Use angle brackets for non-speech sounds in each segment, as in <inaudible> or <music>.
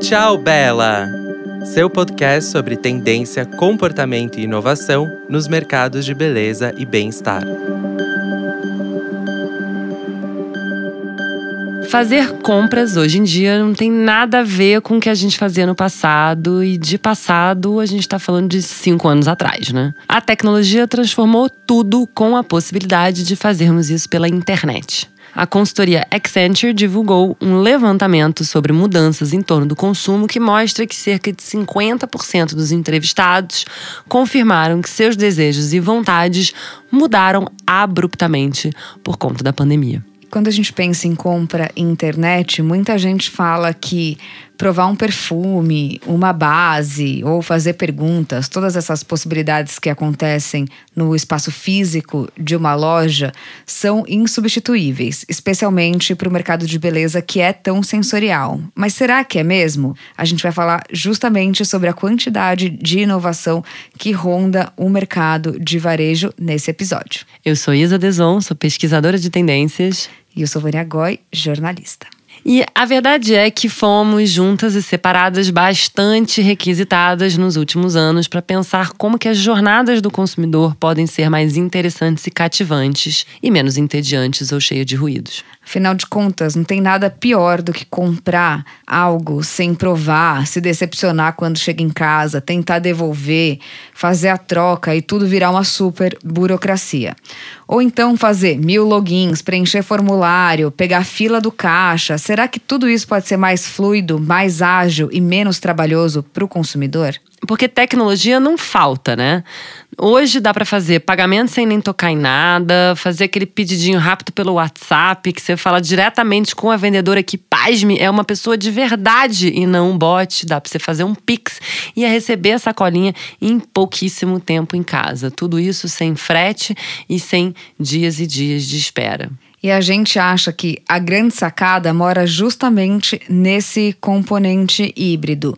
Tchau, Bela! Seu podcast sobre tendência, comportamento e inovação nos mercados de beleza e bem-estar. Fazer compras hoje em dia não tem nada a ver com o que a gente fazia no passado, e de passado a gente está falando de cinco anos atrás, né? A tecnologia transformou tudo com a possibilidade de fazermos isso pela internet a consultoria Accenture divulgou um levantamento sobre mudanças em torno do consumo que mostra que cerca de 50% dos entrevistados confirmaram que seus desejos e vontades mudaram abruptamente por conta da pandemia. Quando a gente pensa em compra internet, muita gente fala que provar um perfume, uma base ou fazer perguntas, todas essas possibilidades que acontecem no espaço físico de uma loja são insubstituíveis, especialmente para o mercado de beleza que é tão sensorial. Mas será que é mesmo? A gente vai falar justamente sobre a quantidade de inovação que ronda o mercado de varejo nesse episódio. Eu sou Isa Deson, sou pesquisadora de tendências. E eu sou Vânia Goy, jornalista. E a verdade é que fomos juntas e separadas bastante requisitadas nos últimos anos para pensar como que as jornadas do consumidor podem ser mais interessantes e cativantes e menos entediantes ou cheias de ruídos. Afinal de contas, não tem nada pior do que comprar algo sem provar, se decepcionar quando chega em casa, tentar devolver, fazer a troca e tudo virar uma super burocracia. Ou então fazer mil logins, preencher formulário, pegar fila do caixa. Será que tudo isso pode ser mais fluido, mais ágil e menos trabalhoso para o consumidor? Porque tecnologia não falta, né? Hoje dá para fazer pagamento sem nem tocar em nada, fazer aquele pedidinho rápido pelo WhatsApp, que você fala diretamente com a vendedora que, pasme, é uma pessoa de verdade e não um bot. Dá para você fazer um Pix e receber a sacolinha em pouquíssimo tempo em casa. Tudo isso sem frete e sem dias e dias de espera. E a gente acha que a grande sacada mora justamente nesse componente híbrido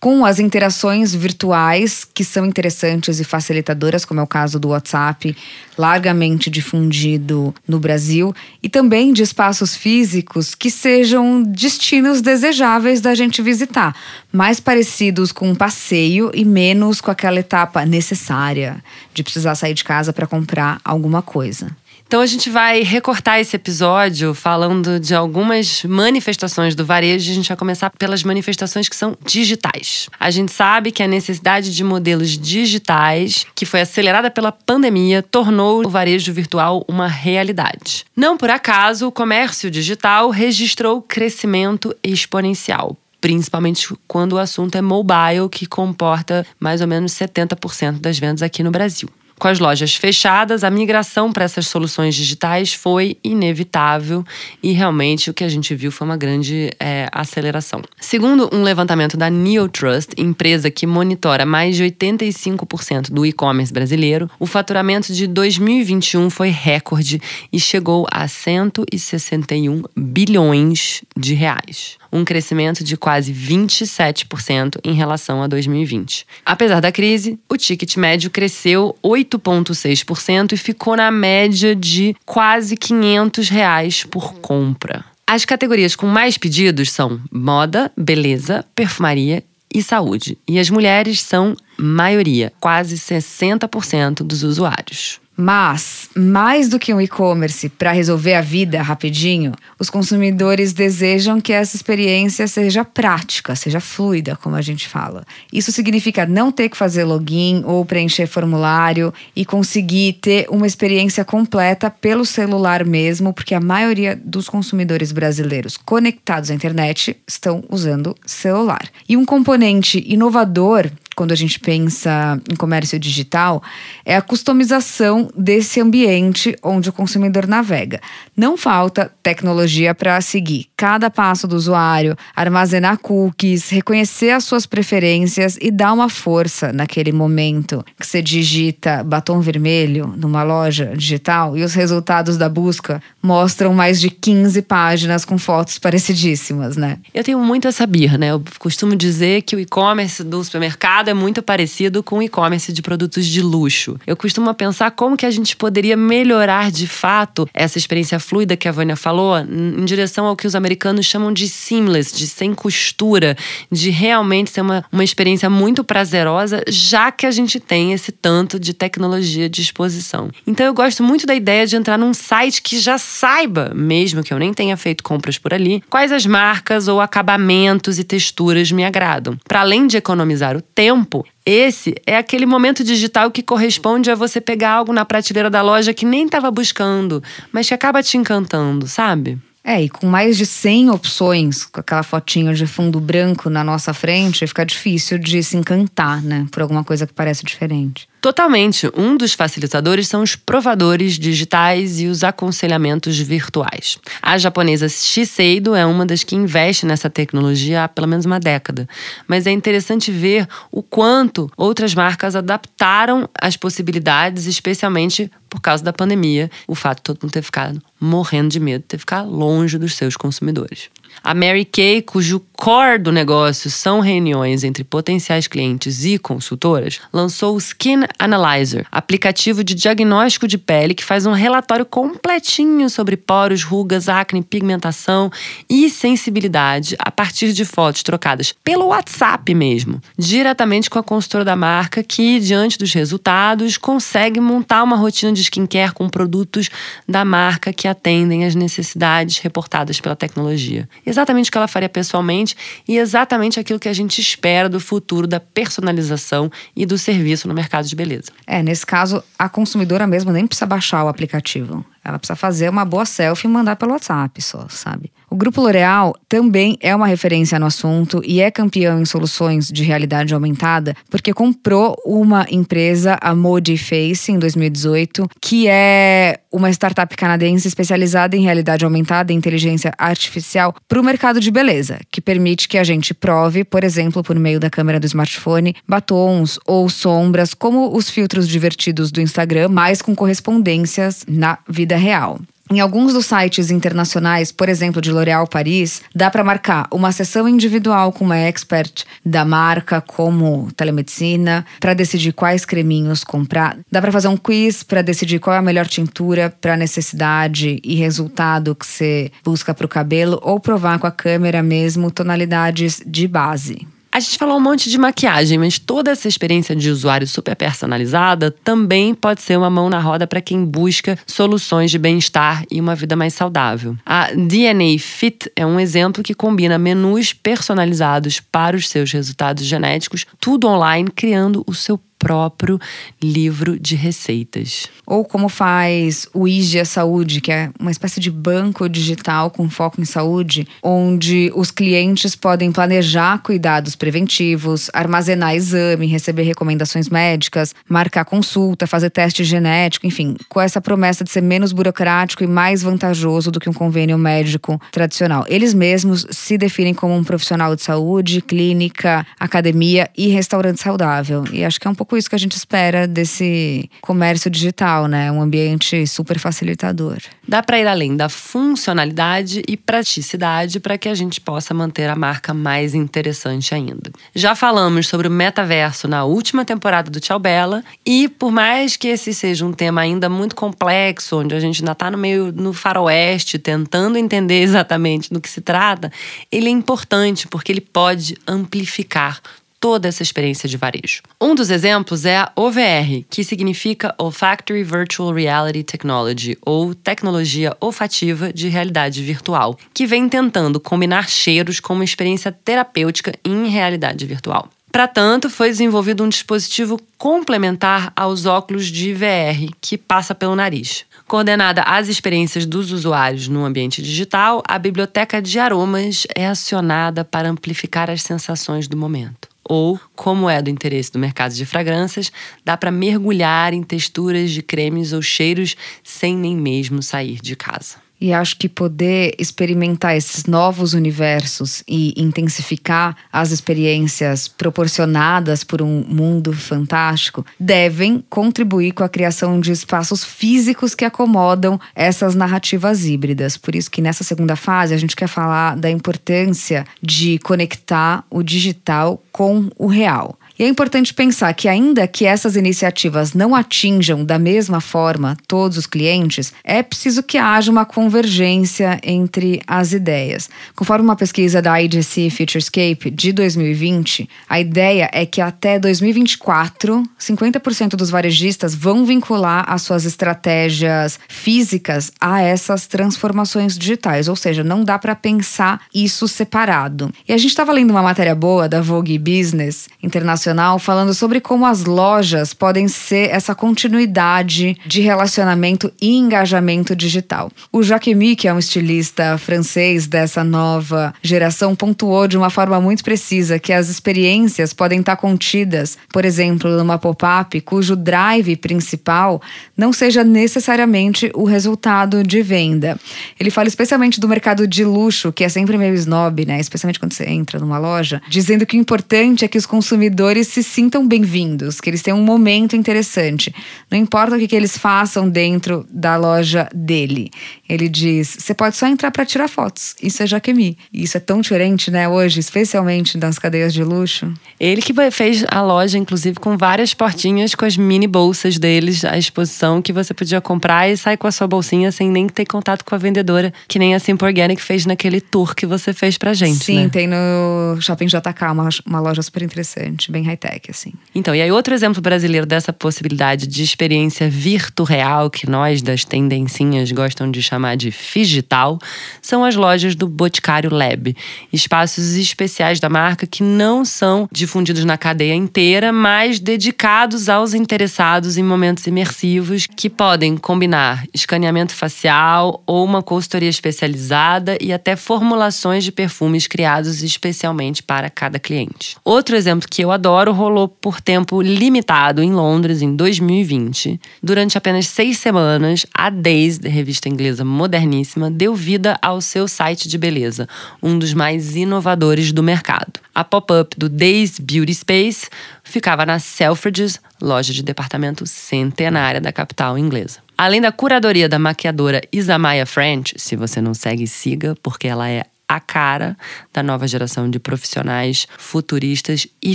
com as interações virtuais, que são interessantes e facilitadoras, como é o caso do WhatsApp, largamente difundido no Brasil, e também de espaços físicos que sejam destinos desejáveis da gente visitar, mais parecidos com um passeio e menos com aquela etapa necessária de precisar sair de casa para comprar alguma coisa. Então a gente vai recortar esse episódio falando de algumas manifestações do varejo. A gente vai começar pelas manifestações que são digitais. A gente sabe que a necessidade de modelos digitais, que foi acelerada pela pandemia, tornou o varejo virtual uma realidade. Não por acaso, o comércio digital registrou crescimento exponencial principalmente quando o assunto é mobile, que comporta mais ou menos 70% das vendas aqui no Brasil. Com as lojas fechadas, a migração para essas soluções digitais foi inevitável e realmente o que a gente viu foi uma grande é, aceleração. Segundo um levantamento da Neotrust, empresa que monitora mais de 85% do e-commerce brasileiro, o faturamento de 2021 foi recorde e chegou a 161 bilhões de reais um crescimento de quase 27% em relação a 2020. Apesar da crise, o ticket médio cresceu 8,6% e ficou na média de quase 500 reais por compra. As categorias com mais pedidos são moda, beleza, perfumaria e saúde. E as mulheres são maioria, quase 60% dos usuários. Mas, mais do que um e-commerce para resolver a vida rapidinho, os consumidores desejam que essa experiência seja prática, seja fluida, como a gente fala. Isso significa não ter que fazer login ou preencher formulário e conseguir ter uma experiência completa pelo celular mesmo, porque a maioria dos consumidores brasileiros conectados à internet estão usando celular. E um componente inovador quando a gente pensa em comércio digital, é a customização desse ambiente onde o consumidor navega. Não falta tecnologia para seguir cada passo do usuário, armazenar cookies, reconhecer as suas preferências e dar uma força naquele momento que você digita batom vermelho numa loja digital e os resultados da busca mostram mais de 15 páginas com fotos parecidíssimas, né? Eu tenho muito essa birra, né? Eu costumo dizer que o e-commerce do supermercado mercado é muito parecido com o e-commerce de produtos de luxo. Eu costumo pensar como que a gente poderia melhorar de fato essa experiência fluida que a Vânia falou, em direção ao que os americanos chamam de seamless, de sem costura, de realmente ser uma, uma experiência muito prazerosa, já que a gente tem esse tanto de tecnologia à disposição. Então eu gosto muito da ideia de entrar num site que já saiba, mesmo que eu nem tenha feito compras por ali, quais as marcas ou acabamentos e texturas me agradam. Para além de economizar o tempo, esse é aquele momento digital que corresponde a você pegar algo na prateleira da loja que nem estava buscando, mas que acaba te encantando, sabe? É, e com mais de 100 opções, com aquela fotinha de fundo branco na nossa frente, fica difícil de se encantar, né, por alguma coisa que parece diferente. Totalmente. Um dos facilitadores são os provadores digitais e os aconselhamentos virtuais. A japonesa Shiseido é uma das que investe nessa tecnologia há pelo menos uma década. Mas é interessante ver o quanto outras marcas adaptaram as possibilidades, especialmente por causa da pandemia, o fato de todo mundo ter ficado morrendo de medo ter ficar longe dos seus consumidores. A Mary Kay, cujo core do negócio são reuniões entre potenciais clientes e consultoras, lançou o Skin Analyzer, aplicativo de diagnóstico de pele que faz um relatório completinho sobre poros, rugas, acne, pigmentação e sensibilidade a partir de fotos trocadas pelo WhatsApp mesmo, diretamente com a consultora da marca que, diante dos resultados, consegue montar uma rotina de skincare com produtos da marca que atendem às necessidades reportadas pela tecnologia exatamente o que ela faria pessoalmente e exatamente aquilo que a gente espera do futuro da personalização e do serviço no mercado de beleza. É, nesse caso, a consumidora mesmo nem precisa baixar o aplicativo. Ela precisa fazer uma boa selfie e mandar pelo WhatsApp só, sabe? O Grupo L'Oréal também é uma referência no assunto e é campeão em soluções de realidade aumentada porque comprou uma empresa, a Modi Face, em 2018, que é uma startup canadense especializada em realidade aumentada e inteligência artificial para o mercado de beleza, que permite que a gente prove, por exemplo, por meio da câmera do smartphone, batons ou sombras, como os filtros divertidos do Instagram, mas com correspondências na vida real. Em alguns dos sites internacionais, por exemplo, de L'Oréal Paris, dá para marcar uma sessão individual com uma expert da marca, como telemedicina, para decidir quais creminhos comprar. Dá para fazer um quiz para decidir qual é a melhor tintura para necessidade e resultado que você busca para o cabelo, ou provar com a câmera mesmo tonalidades de base. A gente falou um monte de maquiagem, mas toda essa experiência de usuário super personalizada também pode ser uma mão na roda para quem busca soluções de bem-estar e uma vida mais saudável. A DNA Fit é um exemplo que combina menus personalizados para os seus resultados genéticos, tudo online, criando o seu próprio livro de receitas. Ou como faz o IGA Saúde, que é uma espécie de banco digital com foco em saúde, onde os clientes podem planejar cuidados preventivos, armazenar exame, receber recomendações médicas, marcar consulta, fazer teste genético, enfim, com essa promessa de ser menos burocrático e mais vantajoso do que um convênio médico tradicional. Eles mesmos se definem como um profissional de saúde, clínica, academia e restaurante saudável. E acho que é um pouco pouco isso que a gente espera desse comércio digital, né? Um ambiente super facilitador. Dá para ir além da funcionalidade e praticidade para que a gente possa manter a marca mais interessante ainda. Já falamos sobre o metaverso na última temporada do Tchau Bela e por mais que esse seja um tema ainda muito complexo, onde a gente ainda está no meio no faroeste tentando entender <laughs> exatamente do que se trata, ele é importante porque ele pode amplificar toda essa experiência de varejo. Um dos exemplos é a OVR, que significa Olfactory Virtual Reality Technology, ou tecnologia olfativa de realidade virtual, que vem tentando combinar cheiros com uma experiência terapêutica em realidade virtual. Para tanto, foi desenvolvido um dispositivo complementar aos óculos de VR, que passa pelo nariz. Coordenada às experiências dos usuários no ambiente digital, a biblioteca de aromas é acionada para amplificar as sensações do momento ou, como é do interesse do mercado de fragrâncias, dá para mergulhar em texturas de cremes ou cheiros sem nem mesmo sair de casa. E acho que poder experimentar esses novos universos e intensificar as experiências proporcionadas por um mundo fantástico devem contribuir com a criação de espaços físicos que acomodam essas narrativas híbridas. Por isso que nessa segunda fase a gente quer falar da importância de conectar o digital com o real. E é importante pensar que, ainda que essas iniciativas não atinjam da mesma forma todos os clientes, é preciso que haja uma convergência entre as ideias. Conforme uma pesquisa da IDC Futurescape de 2020, a ideia é que até 2024, 50% dos varejistas vão vincular as suas estratégias físicas a essas transformações digitais, ou seja, não dá para pensar isso separado. E a gente estava lendo uma matéria boa da Vogue Business Internacional falando sobre como as lojas podem ser essa continuidade de relacionamento e engajamento digital. O Jacquemy, que é um estilista francês dessa nova geração, pontuou de uma forma muito precisa que as experiências podem estar contidas, por exemplo, numa pop-up cujo drive principal não seja necessariamente o resultado de venda. Ele fala especialmente do mercado de luxo, que é sempre meio snob, né? Especialmente quando você entra numa loja, dizendo que o importante é que os consumidores se sintam bem-vindos, que eles tenham um momento interessante. Não importa o que, que eles façam dentro da loja dele. Ele diz: você pode só entrar para tirar fotos. Isso é Jaquemi. E isso é tão diferente, né, hoje, especialmente das cadeias de luxo. Ele que fez a loja, inclusive, com várias portinhas com as mini bolsas deles, a exposição que você podia comprar e sair com a sua bolsinha sem nem ter contato com a vendedora, que nem a Simple Organic fez naquele tour que você fez pra gente. Sim, né? tem no Shopping JK, uma, uma loja super interessante, bem high-tech, assim. Então, e aí outro exemplo brasileiro dessa possibilidade de experiência virtual que nós das tendencinhas gostam de chamar de digital, são as lojas do Boticário Lab, espaços especiais da marca que não são difundidos na cadeia inteira, mas dedicados aos interessados em momentos imersivos que podem combinar escaneamento facial ou uma consultoria especializada e até formulações de perfumes criados especialmente para cada cliente. Outro exemplo que eu adoro rolou por tempo limitado em Londres em 2020. Durante apenas seis semanas, a Days, revista inglesa moderníssima, deu vida ao seu site de beleza, um dos mais inovadores do mercado. A pop-up do Days Beauty Space ficava na Selfridges, loja de departamento centenária da capital inglesa. Além da curadoria da maquiadora Isamaya French, se você não segue, siga, porque ela é a cara da nova geração de profissionais futuristas e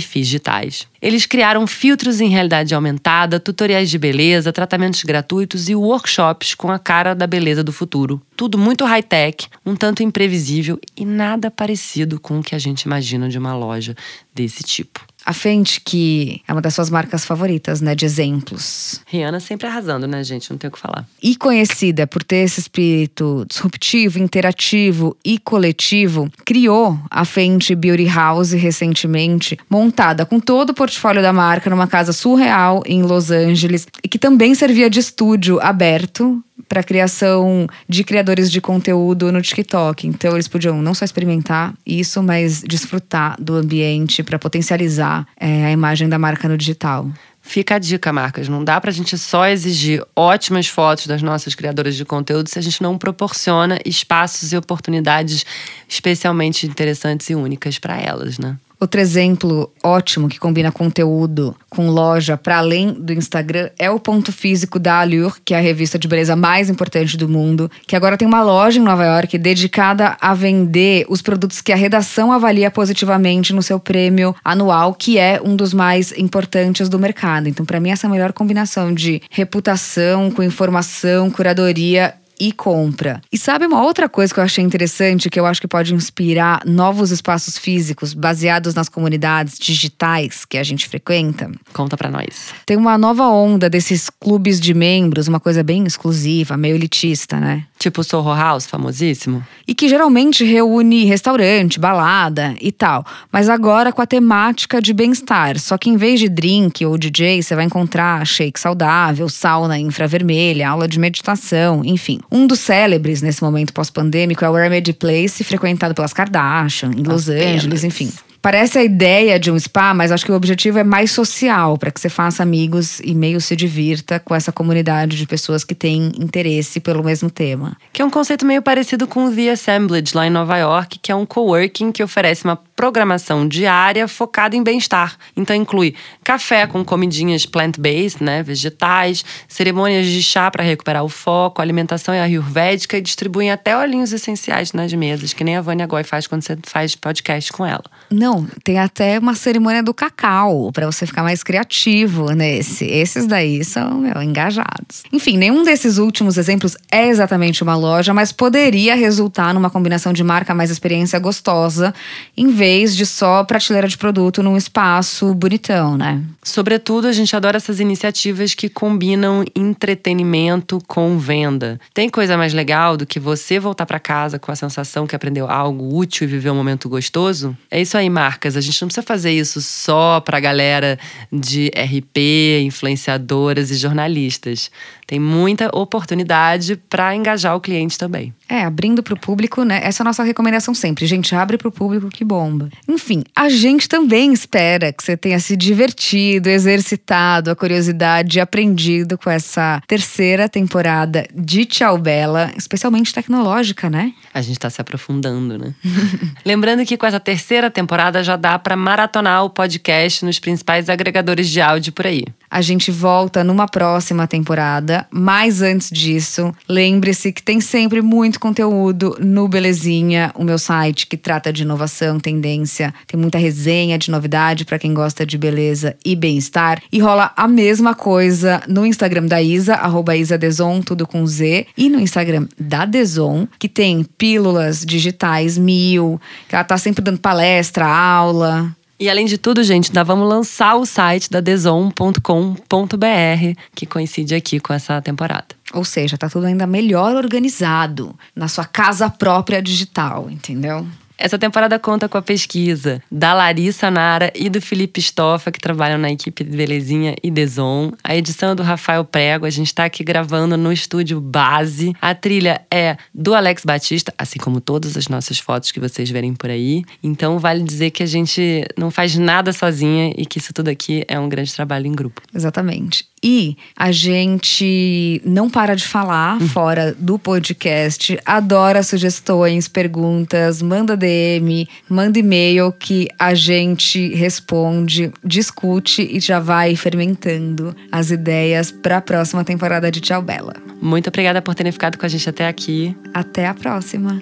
digitais. Eles criaram filtros em realidade aumentada, tutoriais de beleza, tratamentos gratuitos e workshops com a cara da beleza do futuro. Tudo muito high-tech, um tanto imprevisível e nada parecido com o que a gente imagina de uma loja desse tipo. A Fenty, que é uma das suas marcas favoritas, né, de exemplos. Rihanna sempre arrasando, né, gente? Não tem o que falar. E conhecida por ter esse espírito disruptivo, interativo e coletivo, criou a Fenty Beauty House recentemente, montada com todo o portfólio da marca numa casa surreal em Los Angeles e que também servia de estúdio aberto para criação de criadores de conteúdo no TikTok. Então eles podiam não só experimentar isso, mas desfrutar do ambiente para potencializar é, a imagem da marca no digital. Fica a dica, marcas. Não dá pra gente só exigir ótimas fotos das nossas criadoras de conteúdo se a gente não proporciona espaços e oportunidades especialmente interessantes e únicas para elas, né? Outro exemplo ótimo que combina conteúdo com loja para além do Instagram é o ponto físico da Allure, que é a revista de beleza mais importante do mundo, que agora tem uma loja em Nova York dedicada a vender os produtos que a redação avalia positivamente no seu prêmio anual, que é um dos mais importantes do mercado. Então, para mim, essa é a melhor combinação de reputação com informação, curadoria e compra. E sabe uma outra coisa que eu achei interessante, que eu acho que pode inspirar novos espaços físicos baseados nas comunidades digitais que a gente frequenta? Conta para nós. Tem uma nova onda desses clubes de membros, uma coisa bem exclusiva, meio elitista, né? Tipo o Soho House, famosíssimo. E que geralmente reúne restaurante, balada e tal. Mas agora com a temática de bem-estar. Só que em vez de drink ou DJ, você vai encontrar shake saudável, sauna infravermelha, aula de meditação, enfim. Um dos célebres nesse momento pós-pandêmico é o Remedy Place, frequentado pelas Kardashian, em Los Angeles, enfim. Parece a ideia de um spa, mas acho que o objetivo é mais social, para que você faça amigos e meio se divirta com essa comunidade de pessoas que têm interesse pelo mesmo tema. Que é um conceito meio parecido com o The Assemblage lá em Nova York, que é um coworking que oferece uma programação diária focada em bem-estar. Então inclui café com comidinhas plant-based, né, vegetais, cerimônias de chá para recuperar o foco, alimentação ayurvédica e distribuem até olhinhos essenciais nas mesas, que nem a Vânia Goy faz quando você faz podcast com ela. Não, tem até uma cerimônia do cacau, para você ficar mais criativo nesse. Esses daí são, meu, engajados. Enfim, nenhum desses últimos exemplos é exatamente uma loja, mas poderia resultar numa combinação de marca mais experiência gostosa, em vez de só prateleira de produto num espaço bonitão, né? Sobretudo, a gente adora essas iniciativas que combinam entretenimento com venda. Tem coisa mais legal do que você voltar para casa com a sensação que aprendeu algo útil e viveu um momento gostoso? É isso aí, marcas. A gente não precisa fazer isso só pra galera de RP, influenciadoras e jornalistas. Tem muita oportunidade para engajar o cliente também. É, abrindo para o público, né? Essa é a nossa recomendação sempre. Gente, abre para o público que bomba. Enfim, a gente também espera que você tenha se divertido, exercitado a curiosidade aprendido com essa terceira temporada de Tchau Bela, especialmente tecnológica, né? A gente está se aprofundando, né? <laughs> Lembrando que com essa terceira temporada já dá para maratonar o podcast nos principais agregadores de áudio por aí. A gente volta numa próxima temporada, mas antes disso, lembre-se que tem sempre muito conteúdo no Belezinha, o meu site que trata de inovação, tendência, tem muita resenha de novidade para quem gosta de beleza e bem-estar. E rola a mesma coisa no Instagram da Isa, arroba Isa Deson, tudo com Z, e no Instagram da Deson, que tem pílulas digitais mil, que ela tá sempre dando palestra, aula. E além de tudo, gente, nós vamos lançar o site da deson.com.br, que coincide aqui com essa temporada. Ou seja, tá tudo ainda melhor organizado na sua casa própria digital, entendeu? Essa temporada conta com a pesquisa da Larissa Nara e do Felipe Stoffa, que trabalham na equipe de Belezinha e Deson. A edição é do Rafael Prego. A gente está aqui gravando no estúdio Base. A trilha é do Alex Batista, assim como todas as nossas fotos que vocês verem por aí. Então, vale dizer que a gente não faz nada sozinha e que isso tudo aqui é um grande trabalho em grupo. Exatamente. E a gente não para de falar fora do podcast, adora sugestões, perguntas, manda DM, manda e-mail que a gente responde, discute e já vai fermentando as ideias para a próxima temporada de Tchau Bela. Muito obrigada por terem ficado com a gente até aqui. Até a próxima.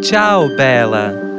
Tchau, Bela!